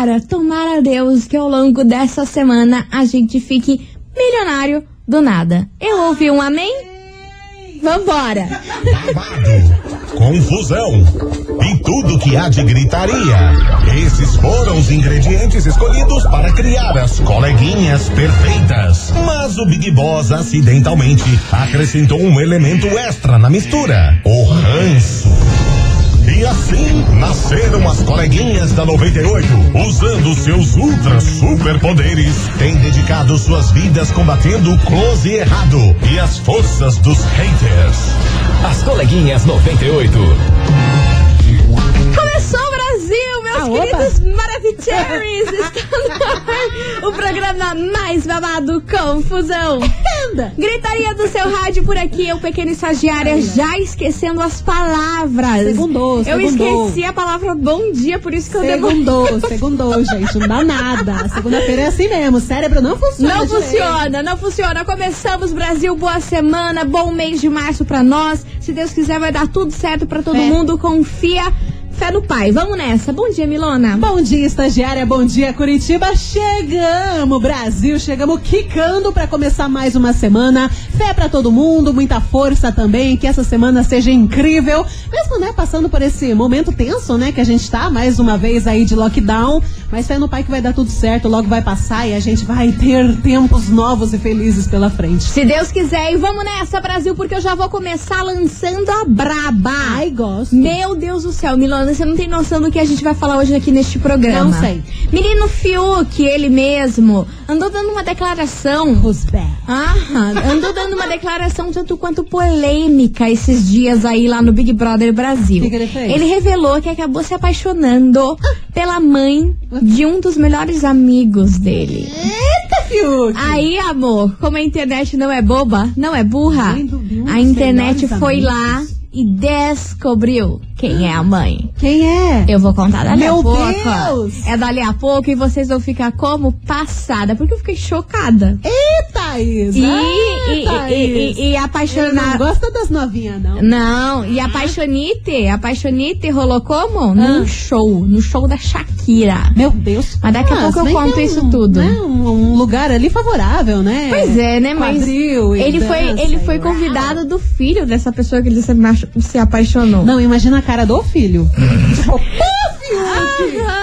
tomara, tomara a Deus que ao longo dessa semana a gente fique milionário do nada. Eu ouvi um amém? Vambora! Babado, confusão e tudo que há de gritaria. Esses foram os ingredientes escolhidos para criar as coleguinhas perfeitas. Mas o Big Boss acidentalmente acrescentou um elemento extra na mistura: o ranço. E assim nasceram as coleguinhas da 98, usando seus ultra superpoderes, têm dedicado suas vidas combatendo o close e errado e as forças dos haters. As coleguinhas 98. Começou o Brasil, meus Ah, queridos Maravicheries! O programa mais babado Confusão. Anda. Gritaria do seu rádio por aqui, eu, pequena estagiária, já esquecendo as palavras. Segundou, Eu segundou. esqueci a palavra bom dia, por isso que eu. Segundou, segundou, gente. Não dá nada. Segunda-feira é assim mesmo. O cérebro não funciona. Não direito. funciona, não funciona. Começamos, Brasil, boa semana, bom mês de março pra nós. Se Deus quiser, vai dar tudo certo pra todo Fé. mundo. Confia, fé no pai. Vamos nessa. Bom dia, Milona. Bom dia, estagiária. Bom dia, Curitiba. Chegamos, Brasil. Chegamos quicando pra começar mais uma semana. Fé pra todo mundo, muita força também. Que essa semana seja incrível. Mesmo, né, passando por esse momento tenso, né, que a gente tá mais uma vez aí de lockdown. Mas fé no pai que vai dar tudo certo. Logo vai passar e a gente vai ter tempos novos e felizes pela frente. Se Deus quiser, e vamos nessa, Brasil, porque eu já vou começar lançando a braba. Ai, gosto. Meu Deus do céu, Milona, você não tem noção do que a gente vai falar hoje aqui neste programa. Não sei. Menino Fiuk, ele mesmo, andou dando uma declaração. Rosbé. Ah, andou dando uma declaração tanto quanto polêmica esses dias aí lá no Big Brother Brasil. Que que ele fez? Ele revelou que acabou se apaixonando pela mãe de um dos melhores amigos dele. Eita, Fiuk! Aí, amor, como a internet não é boba, não é burra, a internet foi amigos. lá e descobriu quem é a mãe. Quem é? Eu vou contar dali a Meu pouco. Deus! É dali a pouco e vocês vão ficar como passada, porque eu fiquei chocada. Eita, Isa! E, Ah, e, e, e, e Ele não gosta das novinhas, não. Não, e a apaixonite, a apaixonite rolou como? Ah. Num show, no show da Shakira. Meu Deus. Mas daqui a pouco eu conto é isso um, tudo. Né, um, um lugar ali favorável, né? Pois é, né, mas Quadril ele foi, dança ele e foi convidado do filho dessa pessoa que ele se, se apaixonou. Não, imagina a cara do filho. tipo, pô, Fiuk!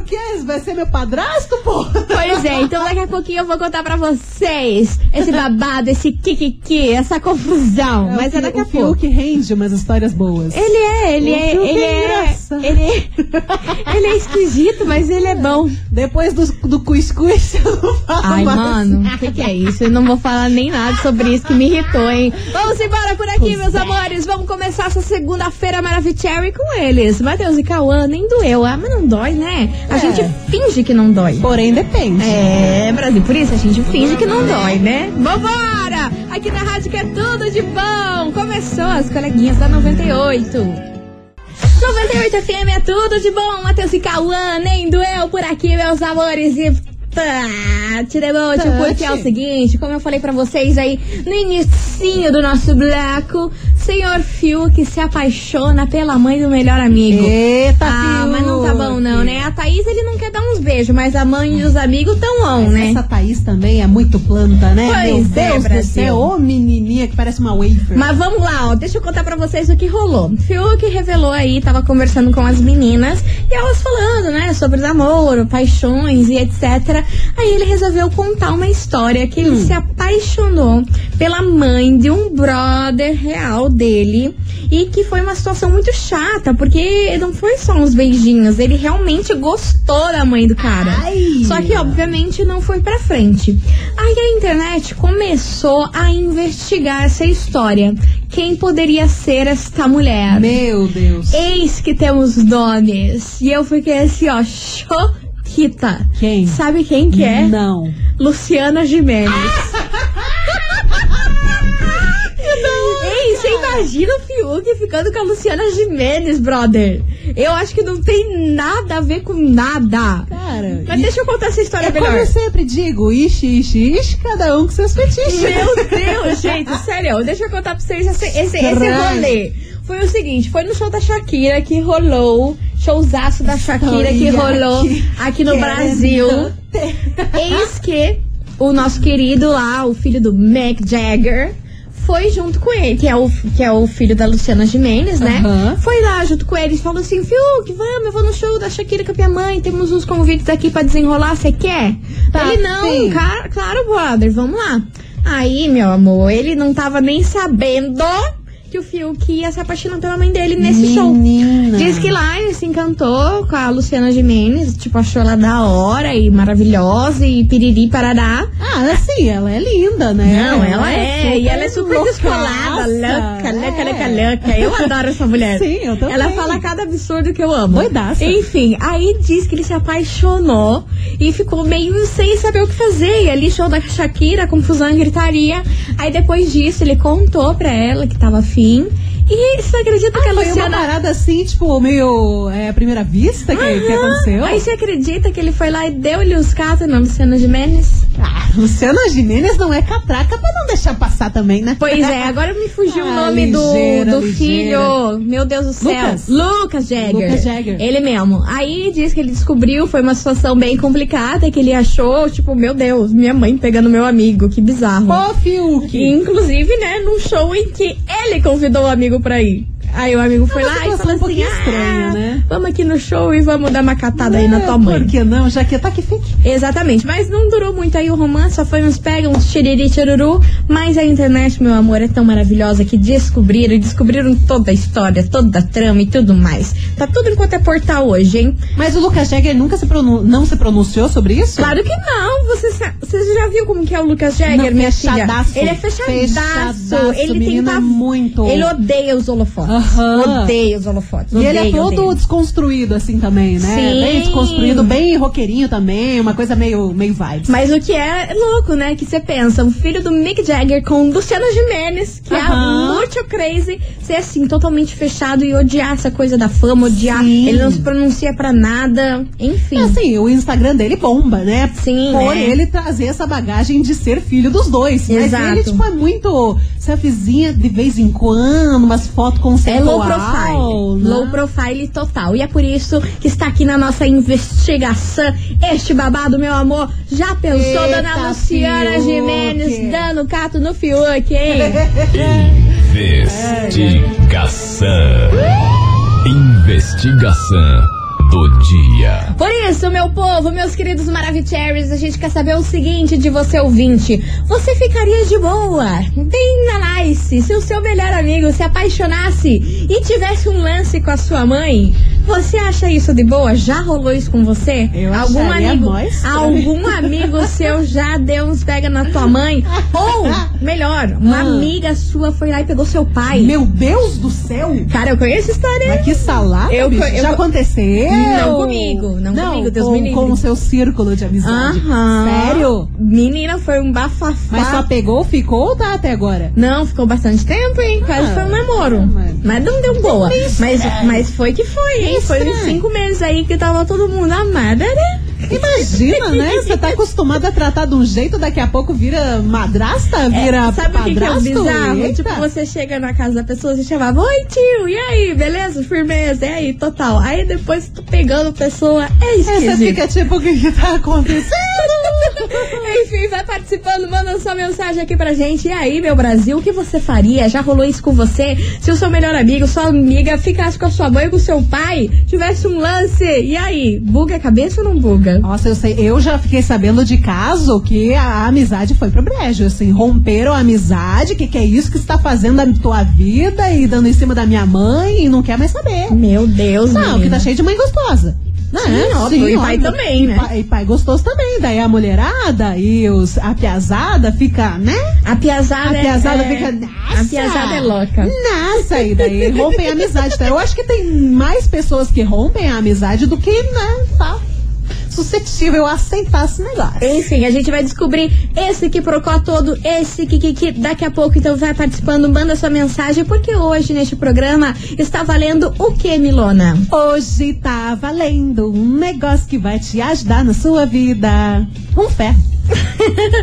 O que? Vai ser meu padrasto, pô? Pois é, então daqui a pouquinho eu vou contar pra vocês esse babado, esse kikiki, essa confusão. É, mas o é daqui a o pouco. Fiuk rende umas histórias boas. Ele é, ele O é, ele é é, ele é, ele é esquisito, mas ele é bom. Depois do, do cuscuz, eu não falo Ai, mais. mano, o que, que é isso? Eu não vou falar nem nada sobre isso que me irritou, hein? Vamos embora por aqui, meus amores. Vamos começar essa segunda-feira Maravicherry com eles. Matheus e Cauã, nem doeu. Ah, mas não dói, né? A É. gente finge que não dói. Porém, depende. É, Brasil, por isso a gente finge que não dói, né? Vambora! Aqui na rádio que é tudo de bom. Começou as coleguinhas da 98. 98 FM é tudo de bom. Matheus e Cauã, nem doeu por aqui, meus amores. E Tati Tati. porque é o seguinte, como eu falei pra vocês aí no inicinho do nosso bloco, senhor Fiuk se apaixona pela mãe do melhor amigo. Eita, Ah, Fiuk. mas não tá bom não, né? A Thaís, ele não quer dar uns beijos, mas a mãe e os amigos tão on, Mas né? essa Thaís também é muito planta, né? Pois Meu é, Deus do Brasil. céu, ô menininha que parece uma wafer. Mas vamos lá, ó, deixa eu contar pra vocês o que rolou. Fiuk revelou aí, tava conversando com as meninas e elas falando, né, sobre namoro, paixões e etc. Aí ele resolveu contar uma história que ele se apaixonou pela mãe de um brother real dele e que foi uma situação muito chata, porque não foi só uns beijinhos, ele realmente gostou da mãe do cara. Ai. Só que, obviamente, não foi pra frente. Aí a internet começou a investigar essa história. Quem poderia ser esta mulher? Meu Deus. Eis que temos nomes. E eu fiquei assim, ó, choquita. Quem? Sabe quem que é? Não. Luciana Gimenez. Ei, você imagina o Fiuk ficando com a Luciana Gimenez, brother? Eu acho que não tem nada a ver com nada. Cara. Mas deixa eu contar essa história é como melhor. eu sempre digo, ixi, ixi, ixi, cada um com seus fetiches. Meu Deus, gente, sério, deixa eu contar pra vocês esse, esse, esse rolê. Foi o seguinte, foi no show da Shakira que rolou showzaço da Shakira que rolou aqui no Brasil. Eis que o nosso querido lá, o filho do Mick Jagger, foi junto com ele, que é o, que é o filho da Luciana Gimenez, né? Aham. Foi lá junto com ele e falou assim: Fiuk, vamos, eu vou no show da Shakira com a minha mãe, temos uns convites aqui pra desenrolar, você quer? Tá, ele não, sim. ca- claro, brother, vamos lá. Aí, meu amor, ele não tava nem sabendo que o Fiuk ia se apaixonar pela mãe dele nesse show. Menina. Diz que lá ele se encantou com a Luciana Gimenez, tipo, achou ela da hora e maravilhosa e piriri parará. Ah, assim, ela é linda, né? Não, ela é, e ela é super loucaça. descolada, louca, louca, É. louca, louca. Eu adoro essa mulher. Sim, eu também. Ela fala cada absurdo que eu amo. Doidaça. Enfim, aí diz que ele se apaixonou e ficou meio sem saber o que fazer. E ali, show da Shakira, confusão e gritaria. Aí depois disso, ele contou pra ela que tava afim fim. E você acredita que a Ah, foi uma Luciana parada assim, tipo, meio é, primeira vista que, que aconteceu? Aí você acredita que ele foi lá e deu-lhe os catos na Luciana Gimenez? Ah, Luciana Gimenez não é catraca pra não deixar passar também, né? Pois é, agora me fugiu o Ah, nome do, ligeira, do ligeira. filho. Meu Deus do céu. Lucas. Lucas Jagger. Lucas Jagger. Ele mesmo. Aí diz que ele descobriu, foi uma situação bem complicada, que ele achou, tipo, meu Deus, minha mãe pegando meu amigo, que bizarro. Ô, Fiuk! Inclusive, né, num show em que ele convidou o amigo pra ir. Aí o amigo foi lá e falou um assim: pouquinho estranha, ah, né? vamos aqui no show e vamos dar uma catada aí na É, tua mãe. Por que não? Já que tá que fique. Exatamente, mas não durou muito aí o romance, só foi uns pega, uns xiriri tchururu, mas a internet, meu amor, é tão maravilhosa que descobriram, e descobriram toda a história, toda a trama e tudo mais. Tá tudo enquanto é portal hoje, hein? Mas o Lucas Jagger nunca se não se pronunciou sobre isso? Claro que não, você, você já viu como que é o Lucas Jagger, Não, minha filha? Ele é fechadaço, Fechadaço, ele tem é muito. Ele odeia os holofotes, Aham. odeia os holofotes, E ele é todo odeia. desconstruído, assim, também, né? Sim. Bem desconstruído, bem roqueirinho também, uma coisa meio, meio vibes. Mas o que é louco, né? Que você pensa, o filho do Mick Jagger com Luciana Gimenez, que Aham. é muito crazy, ser assim, totalmente fechado e odiar essa coisa da fama, odiar. Sim. Ele não se pronuncia pra nada, enfim. É assim, o Instagram dele bomba, né? Sim, Por né? ele trazer essa bagagem de ser filho dos dois. Exato. Mas ele, tipo, é muito selfiezinha de vez em quando, umas fotos É low profile. né? Low profile total. E é por isso que está aqui na nossa investigação este babado, meu amor. Já pensou, Eita, dona Luciana Fiuk. Gimenez dando cato no Fiuk, hein? Investigação. Investigação do dia. Por isso, meu povo, meus queridos Maravicheries, a gente quer saber o seguinte de você ouvinte. Você ficaria de boa, bem na nice, se o seu melhor amigo se apaixonasse e tivesse um lance com a sua mãe? Você acha isso de boa? Já rolou isso com você? Eu algum amigo, algum amigo seu já deu uns pega na tua mãe? Ou, melhor, uma Ah. amiga sua foi lá e pegou seu pai? Meu Deus do céu! Cara, eu conheço história. Mas que salada, Eu bicho. eu Já co- aconteceu? Não comigo, não comigo, Deus com, me livre. com o seu círculo de amizade. Aham. Sério? Menina, foi um bafafá. Mas só pegou, ficou ou tá até agora? Não, ficou bastante tempo, hein? Quase Ah, foi um namoro. ah, mas- Mas não deu boa. Mas, mas foi que foi, hein? Foi uns cinco meses aí que tava todo mundo amada, né? Imagina, né? Você tá acostumada a tratar de um jeito, daqui a pouco vira madrasta, vira É, sabe o que, que é o bizarro? Eita. Tipo, você chega na casa da pessoa, você chamava, oi tio, e aí, beleza? Firmeza, e aí, total. Aí depois tu pegando a pessoa, é Aí Você fica tipo, o que que tá acontecendo? Enfim, vai participando, manda sua mensagem aqui pra gente. E aí, meu Brasil, o que você faria? Já rolou isso com você? Se o seu melhor amigo, sua amiga ficasse com a sua mãe com o seu pai, tivesse um lance, e aí? Buga a cabeça ou não buga? Nossa, eu sei, eu já fiquei sabendo de caso que a amizade foi pro brejo, assim, romperam a amizade, que que é isso que você tá fazendo da tua vida e dando em cima da minha mãe e não quer mais saber. Meu Deus, Não, que menina. tá cheio de mãe gostosa. Né? Sim, óbvio, e pai também, E né? pai- E pai gostoso também. Daí a mulherada e os, a piazada fica, né? A piazada, A piazada é... fica, nossa! A piazada é louca. Nossa, e daí rompem a amizade. Tá? Eu acho que tem mais pessoas que rompem a amizade do que, né, tá suscetível a aceitar esse negócio. Enfim, a gente vai descobrir esse que procó todo, esse que, que, que daqui a pouco, então vai participando, manda sua mensagem, porque hoje neste programa está valendo o que, Milona? Hoje tá valendo um negócio que vai te ajudar na sua vida. Um fé.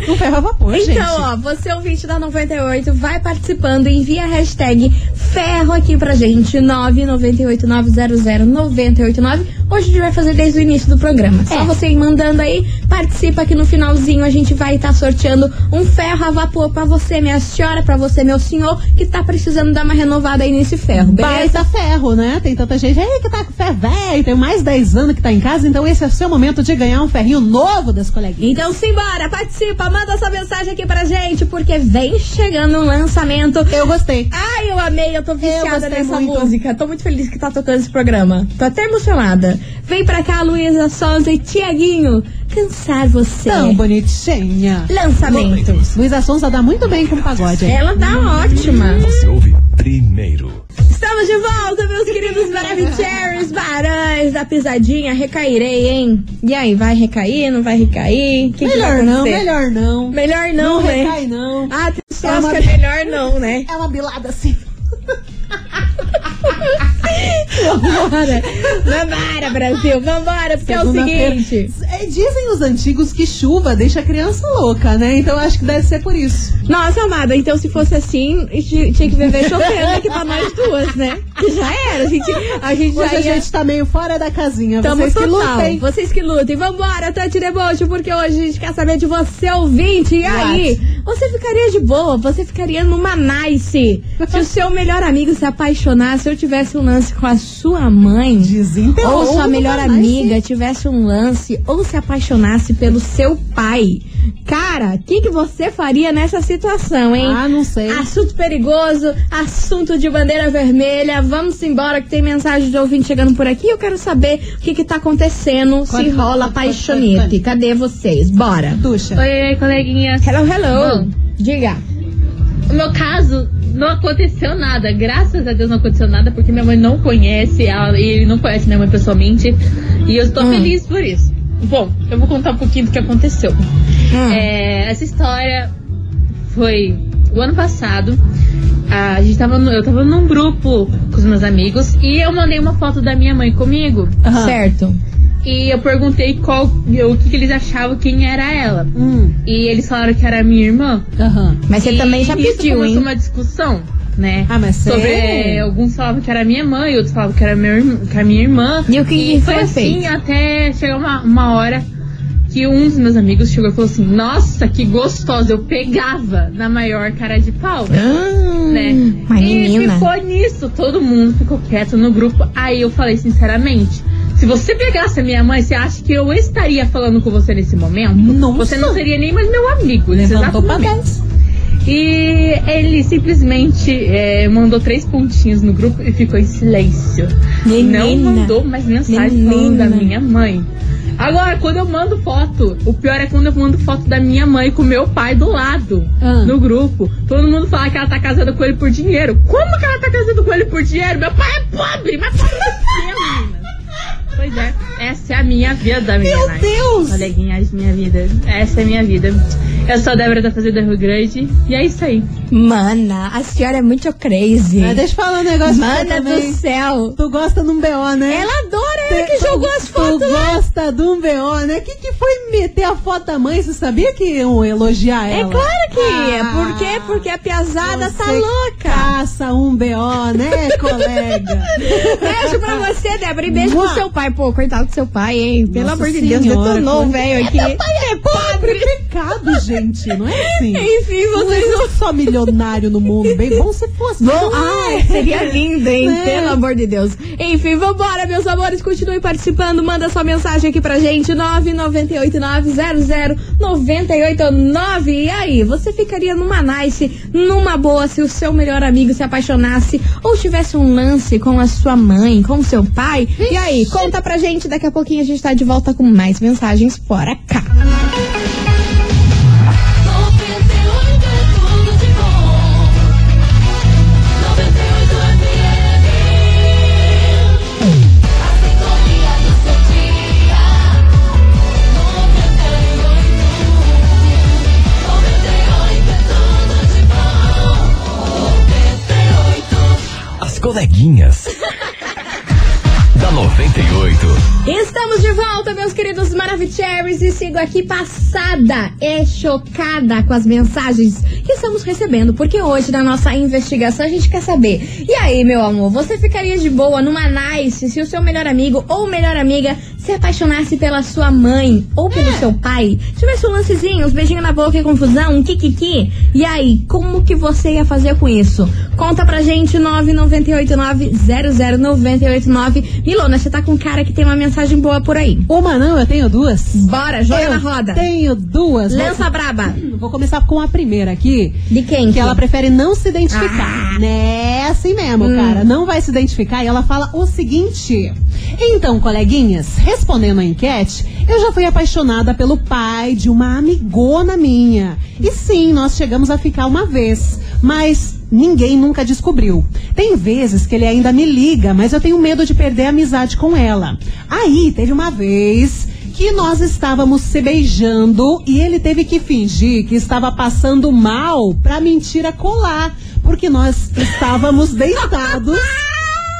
Um ferro a vapor, gente. Então, ó, você ouvinte da 98, vai participando, envia a hashtag ferro aqui pra gente, 998900989. Hoje a gente vai fazer desde o início do programa. Só É. você ir mandando aí, participa aqui no finalzinho, a gente vai estar sorteando um ferro a vapor pra você, minha senhora, pra você, meu senhor, que tá precisando dar uma renovada aí nesse ferro, beleza? Baita ferro, né? Tem tanta gente aí que tá com ferro velho, tem mais 10 anos que tá em casa, então esse é o seu momento de ganhar um ferrinho novo das coleguinhas. Então simbora, participa, manda sua mensagem aqui pra gente, porque vem chegando um lançamento. Eu gostei. Ai, eu amei, eu tô viciada gostei nessa muito. música. Tô muito feliz que tá tocando esse programa. Tô até emocionada. Vem pra cá, Luísa Sonza e Tiaguinho. Cansar você. Tão bonitinha. Lançamento. Luísa Sonza dá muito bem com pagode. hein? Ela tá ótima. Você ouve primeiro. Estamos de volta, meus queridos Maravicheries, barães da pisadinha. Recairei, hein? E aí, vai recair, não vai recair? Que que vai Melhor não, acontecer? melhor não. Melhor não, Não né? recai, não. Ah, tem É uma- que é melhor não, né? É uma bilada assim. Vambora. Vambora, Brasil. Vambora, porque é o seguinte. É, Dizem os antigos que chuva deixa a criança louca, né? Então acho que deve ser por isso. Nossa, amada, então se fosse assim, ti- tinha que viver chovendo aqui pra nós duas, né? Que já era, a gente, a gente Hoje já a ia... gente tá meio fora da casinha. Tamo Vocês que total. lutem. Vocês que lutem. Vambora, Tati Deboche, porque hoje a gente quer saber de você, ouvinte. E aí? Você ficaria de boa? Você ficaria numa nice? Se o seu melhor amigo se apaixonasse, eu tivesse um lance com a sua mãe. Ou sua melhor nice. amiga tivesse um lance ou se apaixonasse pelo seu pai. Cara, o que, que você faria nessa situação, hein? Ah, não sei. Assunto perigoso, assunto de bandeira vermelha. Vamos embora que tem mensagem de ouvinte chegando por aqui. Eu quero saber o que que tá acontecendo, se rola paixonete. conta. Cadê vocês? Bora. Tuxa. Oi, oi, coleguinhas. Hello, hello. Bom. Diga. O meu caso não aconteceu nada. Graças a Deus não aconteceu nada, porque minha mãe não conhece, ela, e ele não conhece minha mãe pessoalmente. E eu estou Hum. feliz por isso. Bom, eu vou contar um pouquinho do que aconteceu. Hum. É, essa história foi o ano passado. A gente tava no- eu tava num grupo com os meus amigos e eu mandei uma foto da minha mãe comigo. Aham. Certo. E eu perguntei qual, o que, que eles achavam quem era ela. Hum, E eles falaram que era minha irmã. aham. Mas você E também já isso pediu, começou hein? uma discussão, né? Ah, mas Sobre, sério? é, alguns falavam que era minha mãe, outros falavam que era meu, que era minha irmã. E o que foi foi assim feito? até chegar uma, uma hora que um dos meus amigos chegou e falou assim: Nossa, que gostosa! Eu pegava na maior cara de pau. Ah, Né? Uma e menina. ficou nisso, todo mundo ficou quieto no grupo. Aí eu falei sinceramente: se você pegasse a minha mãe, você acha que eu estaria falando com você nesse momento? Nossa. Você não seria nem mais meu amigo Levantou pra momento. 10. E ele simplesmente é, mandou três pontinhos no grupo e ficou em silêncio. Menina. Não mandou mais mensagem falando Menina. da minha mãe. Agora, quando eu mando foto, o pior é quando eu mando foto da minha mãe com meu pai do lado, Ah. no grupo. Todo mundo fala que ela tá casada com ele por dinheiro. Como que ela tá casada com ele por dinheiro? Meu pai é pobre, mas pobre menina. Pois é, essa é a minha vida, menina. Meu Deus! Coleguinhas, minha vida. Essa é a minha vida. Eu sou a Débora da Fazenda Rio Grande. E é isso aí. Mana, a senhora é muito crazy. Mas deixa eu falar um negócio pra você Mana também. do céu. Tu gosta de um BO, né? Ela adora, ela que Tu- jogou as Tu fotos lá. gosta de um BO, né? Que que foi meter a foto da mãe? Você sabia que iam elogiar É ela? claro que é. Ah, Por quê? Porque a piazada tá louca. Caça um BO, né, colega? Beijo pra você, Débora. E beijo Mua. pro seu pai. Pô, coitado do seu pai, hein? Pelo Nossa amor de Deus, Senhora, detonou o velho aqui. É pobre pecado, gente. Não é assim. Enfim, Não vocês não. existe só milionário no mundo. Bem bom se fosse. Bom, Não ai, é. seria lindo, hein? Né? Pelo amor de Deus. Enfim, vambora, meus amores. Continue participando. Manda sua mensagem aqui pra gente. 998900989. E aí, você ficaria numa nice, numa boa, se o seu melhor amigo se apaixonasse ou tivesse um lance com a sua mãe, com o seu pai? E aí, conta pra gente. Daqui a pouquinho a gente tá de volta com mais mensagens fora cá. 98 tudo de bom. 98 FM. A sintonia do seu dia. 98. 98 tudo de bom. 98. As coleguinhas. Da 98. Estamos de volta, meus queridos Maravicheries, e sigo aqui passada e chocada com as mensagens que estamos recebendo, porque hoje na nossa investigação a gente quer saber. E aí, meu amor, você ficaria de boa numa nice se o seu melhor amigo ou melhor amiga se apaixonasse pela sua mãe ou pelo seu pai? Tivesse um lancezinho, uns beijinhos na boca e confusão, um kikiki? E aí, como que você ia fazer com isso? Conta pra gente, 998900989. Milona, você tá com cara que tem uma mensagem boa por aí. Uma não, eu tenho duas. Bora, joga eu na roda. Tenho duas. Lança braba. Vou, vou começar com a primeira aqui. De quem? Que ela prefere não se identificar. Ah. Né? Assim mesmo, Hum. cara. Não vai se identificar. E ela fala o seguinte: Então, coleguinhas, respondendo a enquete, eu já fui apaixonada pelo pai de uma amigona minha. E sim, nós chegamos a ficar uma vez. Mas ninguém nunca descobriu. Tem vezes que ele ainda me liga, mas eu tenho medo de perder a amizade com ela. Aí, teve uma vez que nós estávamos se beijando e ele teve que fingir que estava passando mal pra mentira colar, porque nós estávamos deitados.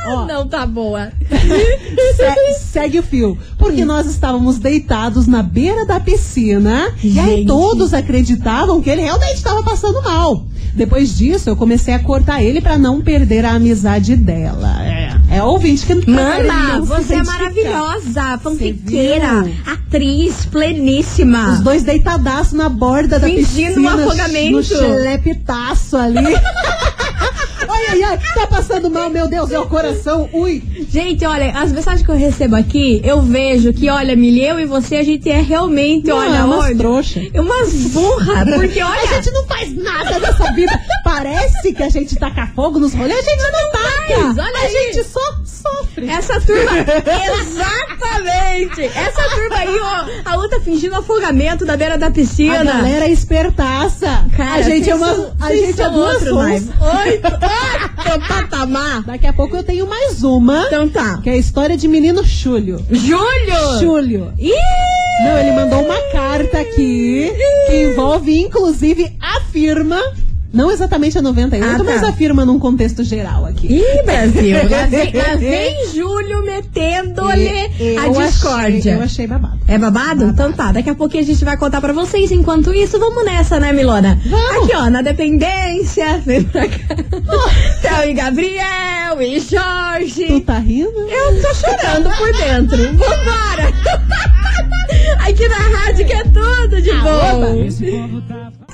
Ó, Não tá boa. se- segue o fio. Porque nós estávamos deitados na beira da piscina e aí Gente. todos acreditavam que ele realmente estava passando mal. Depois disso, eu comecei a cortar ele pra não perder a amizade dela. É, é ouvinte que não se você é maravilhosa, fanfiqueira, atriz, pleníssima. Os dois deitadaços na borda da Fingindo um piscina. afogamento. No chelepitaço ali. ai, ai, ai, tá passando mal, meu Deus, é o coração. Ui. Gente, olha, as mensagens que eu recebo aqui, eu vejo que, olha, Mili, eu e você, a gente é realmente, Não, olha, é umas onde? trouxa. Umas burra, porque A olha... gente não faz nada nessa vida. Parece que a gente taca fogo nos rolês, a gente não taca. faz, olha a aí. gente só sofre. Essa turma, exatamente! Essa turma aí, ó, a outra fingindo afogamento da beira da piscina. A galera é espertaça. Cara, a gente é uma. são- A gente é duas outro, sons. Naiva. Oi, patamar. Daqui a pouco eu tenho mais uma. Então tá. Que é a história de menino Chúlio. Júlio! Chúlio. Ih! Não, ele mandou uma carta aqui que envolve, inclusive, a firma. Não exatamente a 98, Ah, tá. mas a firma num contexto geral aqui. Ih, Brasil! Lá vem, lá vem Júlio metendo-lhe a discórdia. Achei, eu achei babado. É babado? Então tá, daqui a pouquinho a gente vai contar pra vocês. Enquanto isso, vamos nessa, né, Milona? Vamos. Aqui, ó, na dependência. Vem pra cá. Théo e Gabriel e Jorge. Tu tá rindo? Eu tô chorando por dentro. Vambora! Aqui na rádio que é tudo de bom.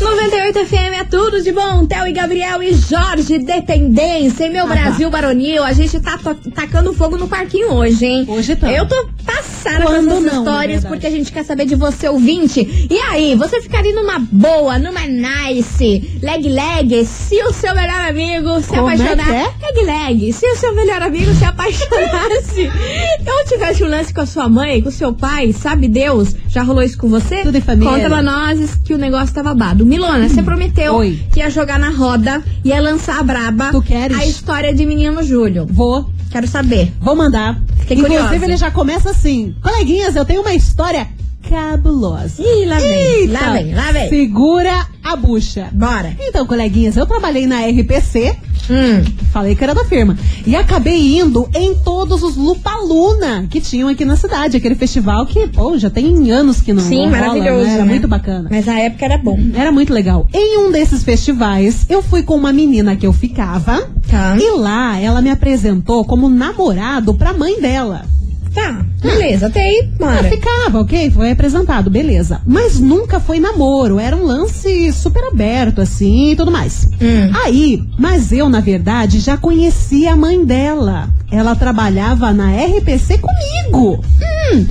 98 FM é tudo de bom. Theo e Gabriel e Jorge Dependência. E meu Brasil Baronil, a gente tá tacando fogo no parquinho hoje, hein? Hoje tá. Eu tô passada Quando com essas não, na histórias verdade. porque a gente quer saber de você, ouvinte. E aí, você ficaria numa boa, numa nice, leg leg, se o seu melhor amigo se Como é apaixonar. que Leg leg, se o seu melhor amigo se apaixonasse. Eu tivesse um lance com a sua mãe, com o seu pai, sabe Deus? Já rolou isso com você? Tudo em família. Conta pra nós que o negócio tá babado. Milona, você prometeu Oi. que ia jogar na roda, ia lançar a braba. Tu queres? A história de menino Júlio. Vou. Quero saber. Vou mandar. Fiquei Inclusive, curiosa. ele já começa assim. Coleguinhas, eu tenho uma história cabulosa. Ih, lá vem, Eita, lá vem, lá vem. Segura a bucha. Bora. Então, coleguinhas, eu trabalhei na RPC, Hum. falei que era da firma, e acabei indo em todos os Lupaluna que tinham aqui na cidade, aquele festival que, pô, já tem anos que não Sim, rola, maravilhoso. né? Era né? muito bacana. Mas a época era bom. Era muito legal. Em um desses festivais, eu fui com uma menina que eu ficava, Tá. e lá ela me apresentou como namorado pra mãe dela. Tá, beleza, até aí, Ah, ficava, ok? Foi apresentado, beleza. Mas nunca foi namoro, era um lance super aberto, assim e tudo mais. Hum. Aí, mas eu, na verdade, já conhecia a mãe dela. Ela trabalhava na RPC comigo. Hum,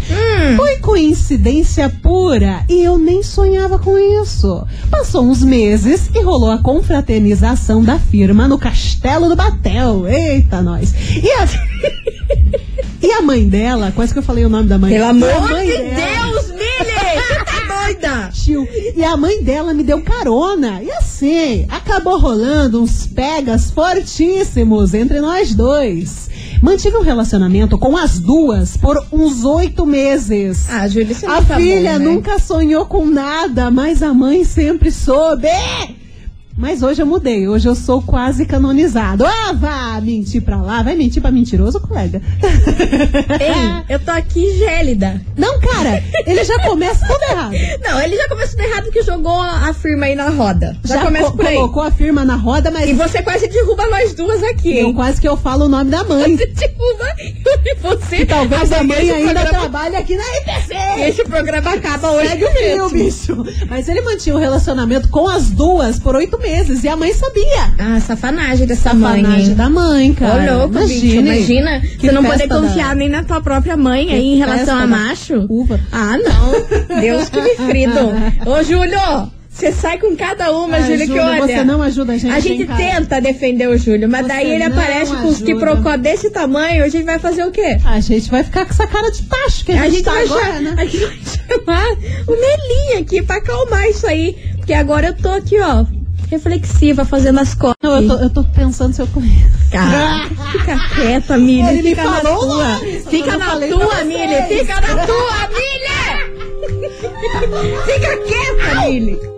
Foi coincidência pura e eu nem sonhava com isso. Passou uns meses e rolou a confraternização da firma no Castelo do Batel. Eita, nós. E a, e a mãe dela, quase que eu falei o nome da mãe. Pelo amor mãe de Deus! Você tá doida? Tio. E a mãe dela me deu carona. E assim, acabou rolando uns pegas fortíssimos entre nós dois. Mantive um relacionamento com as duas por uns oito meses. Ah, Júlio, isso a tá filha bom, né? nunca sonhou com nada, mas a mãe sempre soube. Mas hoje eu mudei, hoje eu sou quase canonizado. Ah, vá mentir pra lá, vai mentir pra mentiroso, colega. Ei, eu tô aqui gélida. Não, cara, ele já começa tudo errado. Não, ele já começou errado que jogou a firma aí na roda. Já, Já começa co- por aí. colocou a firma na roda, mas E você quase derruba nós duas aqui, eu hein? quase que eu falo o nome da mãe. Você derruba e você... Que talvez a mãe ainda programa- trabalhe aqui na IPC. Esse programa acaba hoje Segue o fio, bicho. Mas ele mantinha o relacionamento com as duas por oito meses e a mãe sabia. Ah, safanagem dessa mãe, Safanagem da mãe, Ô, cara. louco, bicho. Imagine. Imagina Que você não poder festa da- confiar nem na tua própria mãe Que aí em relação a macho. uva. Ah, não. Deus que me frido. Ô, Júlio, você sai com cada uma, Ai, Júlio, que olha. você não ajuda a gente, A gente tenta defender o Júlio, mas Você daí ele aparece com os que procó desse tamanho, a gente vai fazer o quê? A gente vai ficar com essa cara de tacho que a, A gente, tá vai, agora, chamar, né? a gente vai chamar o Melinha aqui pra acalmar isso aí. Porque agora eu tô aqui, ó, reflexiva, fazendo as coisas. Não, eu tô, eu tô pensando se eu conheço. Cara, fica quieta, Mili. Ele Fica na tua. Fica na tua, Mili. Fica na tua, Mili. Fica quieta, Mili.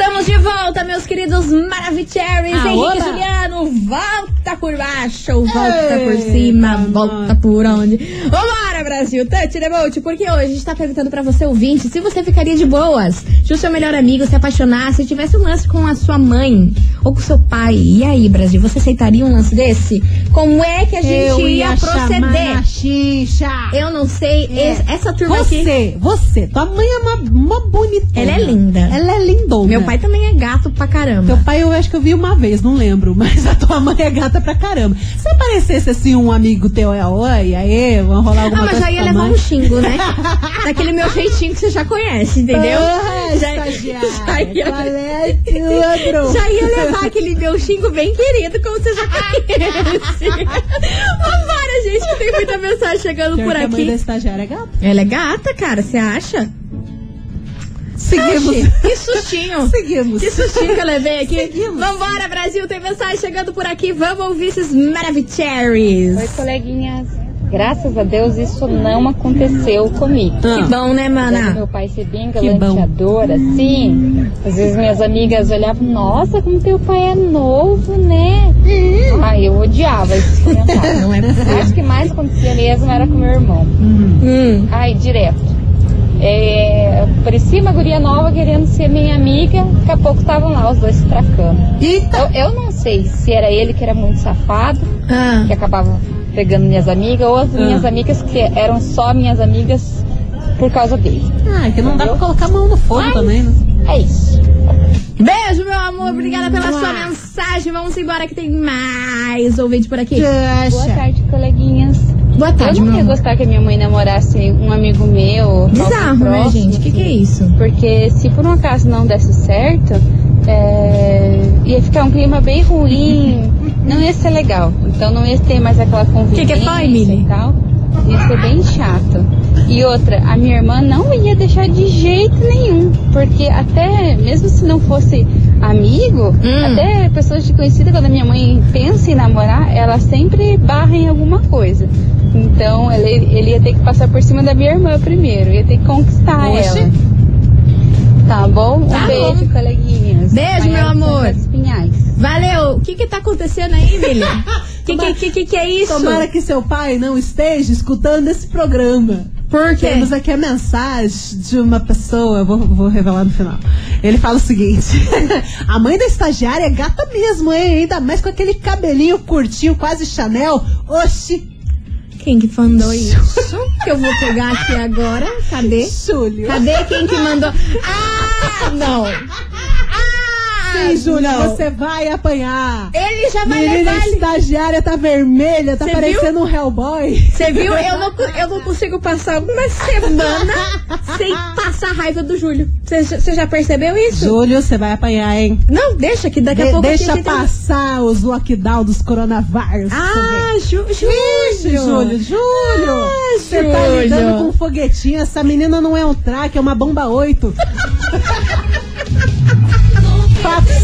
Estamos de volta, meus queridos Maravicheries. Ah, Henrique oba. e Juliano, volta por baixo, volta por Eita, cima, mano. volta por onde. Vambora, Brasil, touch the boat, porque hoje a gente tá perguntando pra você, ouvinte, se você ficaria de boas se o seu melhor amigo se apaixonasse, se tivesse um lance com a sua mãe ou com seu pai. E aí, Brasil, você aceitaria um lance desse? Como é que a gente chamar proceder? a xixa. Eu não sei, É. es- essa turma aqui... Você, você, tua mãe é uma, uma bonitona. Ela é linda. Ela é lindona. Meu pai também é gato pra caramba. Teu pai eu acho que eu vi uma vez, não lembro, mas a tua mãe é gata pra caramba. Se aparecesse assim um amigo teu, é oi, aí, vamos rolar alguma Ah, mas coisa já ia a levar mãe? um xingo, né? Daquele meu jeitinho que você já conhece, entendeu? Já, já ia, é já ia levar aquele meu xingo bem querido, como você já conhece. Gente, que tem muita mensagem chegando Pior por que a mãe da aqui. estagiária é gata. Ela é gata, cara, você acha? Seguimos. Oxi, que sustinho. Seguimos. Que sustinho que eu levei aqui. Seguimos. Vambora, Brasil, tem mensagem chegando por aqui. Vamos ouvir esses Maravicheries. Oi, coleguinhas. Graças a Deus isso não aconteceu comigo. Que bom, né, mana? meu pai ser bem galanteador, assim, às vezes minhas amigas olhavam, nossa, como teu pai é novo, né? Ai, eu odiava esses comentários. Não é possível. Acho que mais acontecia mesmo era com meu irmão. Hum. Ai, direto. É, parecia uma guria nova querendo ser minha amiga, daqui a pouco estavam lá os dois se tracando. Eita! Eu, eu não sei se era ele que era muito safado, Ah. que acabava pegando minhas amigas, ou as minhas Ah. amigas que eram só minhas amigas por causa dele. Ah, que não dá pra colocar a mão no fogo Ai. também, né? É isso. Beijo, meu amor. Obrigada pela sua mensagem. Vamos embora que tem mais ouvinte por aqui. Boa tarde, coleguinhas. Boa tarde, eu não ia gostar que a minha mãe namorasse um amigo meu. Bizarro, né, próximo, gente? O que, que é assim. isso? Porque se por um acaso não desse certo, é, ia ficar um clima bem ruim, não ia ser legal. Então não ia ter mais aquela convivência Que que foi, Mili? e tal. Ia ser bem chato. E outra, a minha irmã não ia deixar de jeito nenhum. Porque até, mesmo se não fosse amigo, Hum. até pessoas de conhecida, quando a minha mãe pensa em namorar, ela sempre barra em alguma coisa. Então ele, ele ia ter que passar por cima da minha irmã primeiro, ia ter que conquistar Oxe. ela. Tá bom? Um Tá beijo, bom. coleguinhas. Beijo, Maior meu amor. Pinhais. Valeu. O que que tá acontecendo aí, Mili? que, que, que, que que é isso? Tomara que seu pai não esteja escutando esse programa. Por quê? Temos aqui a mensagem de uma pessoa, vou, vou revelar no final. Ele fala o seguinte: a mãe da estagiária é gata mesmo, hein? Ainda mais com aquele cabelinho curtinho, quase Chanel. Oxi, Quem que mandou isso? que eu vou pegar aqui agora. Cadê? Júlio. Cadê quem que mandou? Ah, não. Sim, Júlio, não. você vai apanhar. Ele já vai Menina levar ele. estagiária tá vermelha, tá Cê parecendo um Hellboy. Você viu? Eu não, eu não consigo passar uma semana sem passar raiva do Júlio. Você já percebeu isso? Júlio, você vai apanhar, hein? Não, deixa que daqui a De- pouco deixa a passar os lockdown dos coronavírus. Ah, Ju, Ixi, Júlio. Júlio, Júlio! Ah, Você tá Júlio. lidando com um foguetinho. Essa menina não é um traque, é uma bomba 8. Fatos.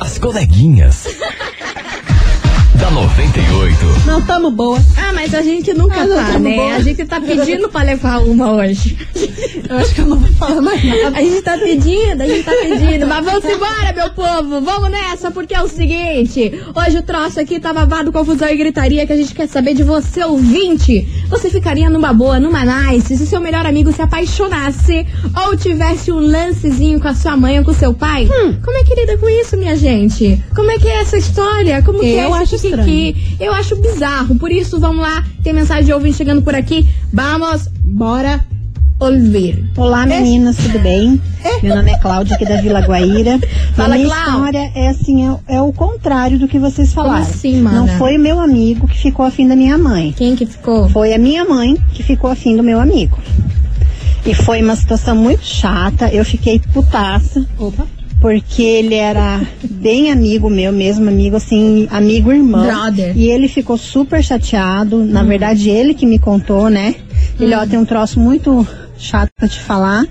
As coleguinhas. Da 98. Não tamo boa. Ah, mas a gente nunca Ah, tá, tá né? bom. A gente tá pedindo pra levar uma hoje. Eu acho que eu não vou falar mais nada. A gente tá pedindo, a gente tá pedindo. Mas vamos embora, meu povo. Vamos nessa, porque é o seguinte. Hoje o troço aqui tá babado, confusão e gritaria que a gente quer saber de você, ouvinte. Você ficaria numa boa, numa nice, se seu melhor amigo se apaixonasse ou tivesse um lancezinho com a sua mãe ou com o seu pai? Hum. Como é que lida com isso, minha gente? Como é que é essa história? Como que é Eu acho kikiki? Eu acho bizarro. Por isso, vamos lá. Tem mensagem de ouvinte chegando por aqui. Vamos Bora. Ouvir. Olá meninas, tudo bem? Meu nome é Cláudia aqui da Vila Guaíra. Fala, a minha história é assim, é, é o contrário do que vocês falaram. assim, mana? Não foi o meu amigo que ficou afim da minha mãe. Quem que ficou? Foi a minha mãe que ficou afim do meu amigo. E foi uma situação muito chata. Eu fiquei putaça. Opa. Porque ele era bem amigo meu, mesmo amigo, assim, amigo irmão. Brother. E ele ficou super chateado. Na verdade, ele que me contou, né? Ele, ó, tem um troço muito chato pra te falar.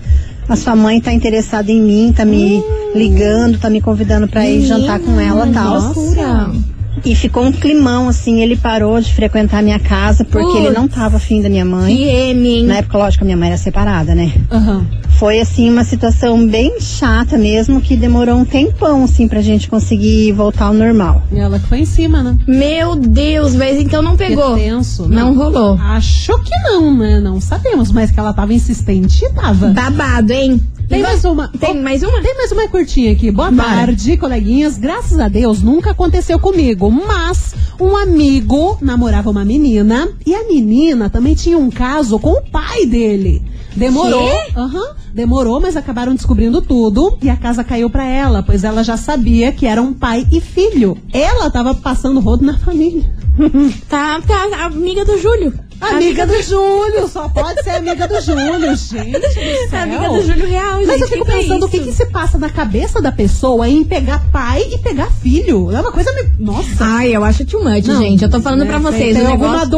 A sua mãe tá interessada em mim, tá me ligando, tá me convidando pra ir jantar com ela e tal. Nossa. E ficou um climão, assim, ele parou de frequentar a minha casa porque Putz. ele não tava afim da minha mãe. Hein? Na época, lógico, a minha mãe era separada, né? Aham. Foi assim uma situação bem chata mesmo, que demorou um tempão assim pra gente conseguir voltar ao normal. Ela que foi em cima, né? Meu Deus, mas então não pegou. Que tenso. Não rolou. Acho que não, né? Não sabemos, mas que ela tava insistente, tava. Babado, hein? Tem E mais uma. Tem mais uma? Tem mais uma curtinha aqui. Boa Bora. tarde, coleguinhas. Graças a Deus nunca aconteceu comigo, mas um amigo namorava uma menina e a menina também tinha um caso com o pai dele. Demorou. Aham. demorou, mas acabaram descobrindo tudo e a casa caiu pra ela, pois ela já sabia que eram pai e filho. Ela tava passando rodo na família. Tá, tá amiga do Júlio. Amiga do Júlio, só pode ser amiga do Júlio, gente. do céu. Amiga do Júlio Real, Mas gente. eu fico que é pensando o que, que se passa na cabeça da pessoa em pegar pai e pegar filho. É uma coisa meio. Nossa. Ai, eu acho too much, Não, gente. Eu tô falando né, pra tem- vocês. Tem, o alguma negócio...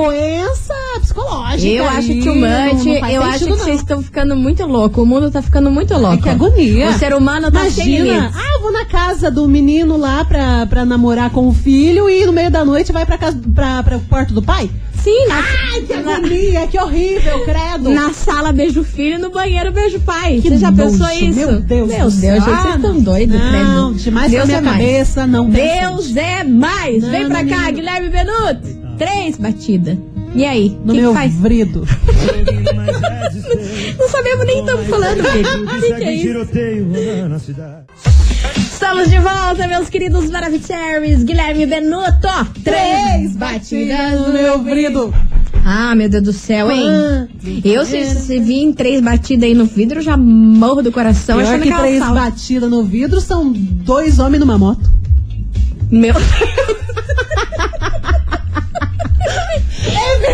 psicológica. Eu acho não- much. não faz eu acho que vocês não. estão ficando muito louco. O mundo tá ficando muito louco. Ai, que agonia. O ser humano tá Imagina, ah, eu vou na casa do menino lá pra, pra namorar com o filho e no meio da noite vai pra, casa, pra, pra quarto do pai? Sim, na, Ai, que agonia, que horrível, credo. na sala beijo filho, no banheiro beijo pai. Que Você já nojo, pensou isso? Meu Deus Meu Deus, gente, vocês estão doidos, Não, credo. demais Deus pra minha é mais. cabeça, não tem Deus é mais! Não, Vem pra no cá, Guilherme Benuto! Três batidas. E aí? No que que meu faz? vrido. Não sabemos nem estamos falando. O que, que é isso? Estamos de volta, meus queridos Maravicheries. Guilherme Benuto. Três batidas no meu vrido. Ah, meu Deus do céu, hein? Ah, Eu, se, se vir três batidas aí no vidro, eu já morro do coração. Pior achando que ela três fala. batidas no vidro são dois homens numa moto. Meu. É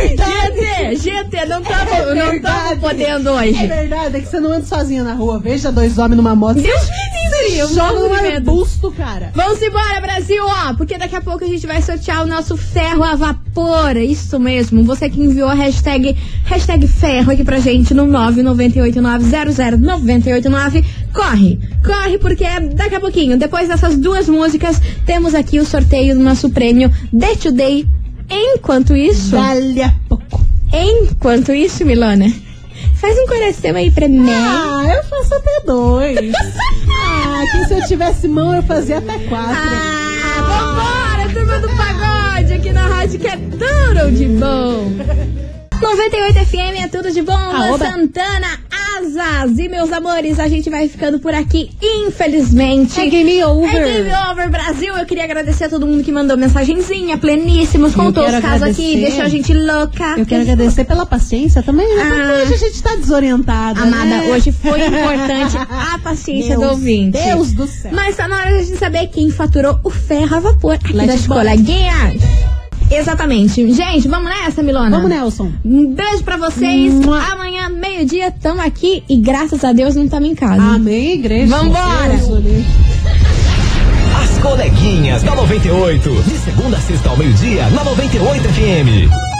GT, GT, não estamos É não verdade. tamo podendo É hoje. verdade, é que você não anda sozinha na rua. Veja dois homens numa moto. Deus me livre, Joga medo. arbusto, cara. Vamos embora, Brasil, ó, porque daqui a pouco a gente vai sortear o nosso ferro a vapor. Isso mesmo. Você que enviou a hashtag, hashtag ferro aqui pra gente no 998900989. Corre, corre, porque é daqui a pouquinho, depois dessas duas músicas, temos aqui o sorteio do nosso prêmio Day to Day. Enquanto isso, Dali a pouco. enquanto isso, Milona, faz um coração aí pra mim. Ah, eu faço até dois. ah, que se eu tivesse mão eu fazia até quatro. Ah, vambora, turma do pagode aqui na rádio que é duro de bom. 98 FM é tudo de bom. Luan. Santana, asas. E meus amores, a gente vai ficando por aqui, infelizmente. É game over. É game over, Brasil. Eu queria agradecer a todo mundo que mandou mensagenzinha, pleníssimos, contou os casos aqui, deixou a gente louca. Eu quero agradecer pela paciência também, né? Ah. hoje a gente tá desorientada. Amada, né? hoje foi importante a paciência Deus, do ouvinte. Deus do céu. Mas tá na hora de a gente saber quem faturou o ferro a vapor aqui Let's das coleguinhas. Exatamente. Gente, vamos nessa, Milona? Vamos, Nelson. Um beijo pra vocês. Mua. Amanhã, meio-dia, tamo aqui e graças a Deus não estamos em casa. Amém, igreja. Vambora. As coleguinhas da 98. De segunda a sexta ao meio-dia, na 98 FM.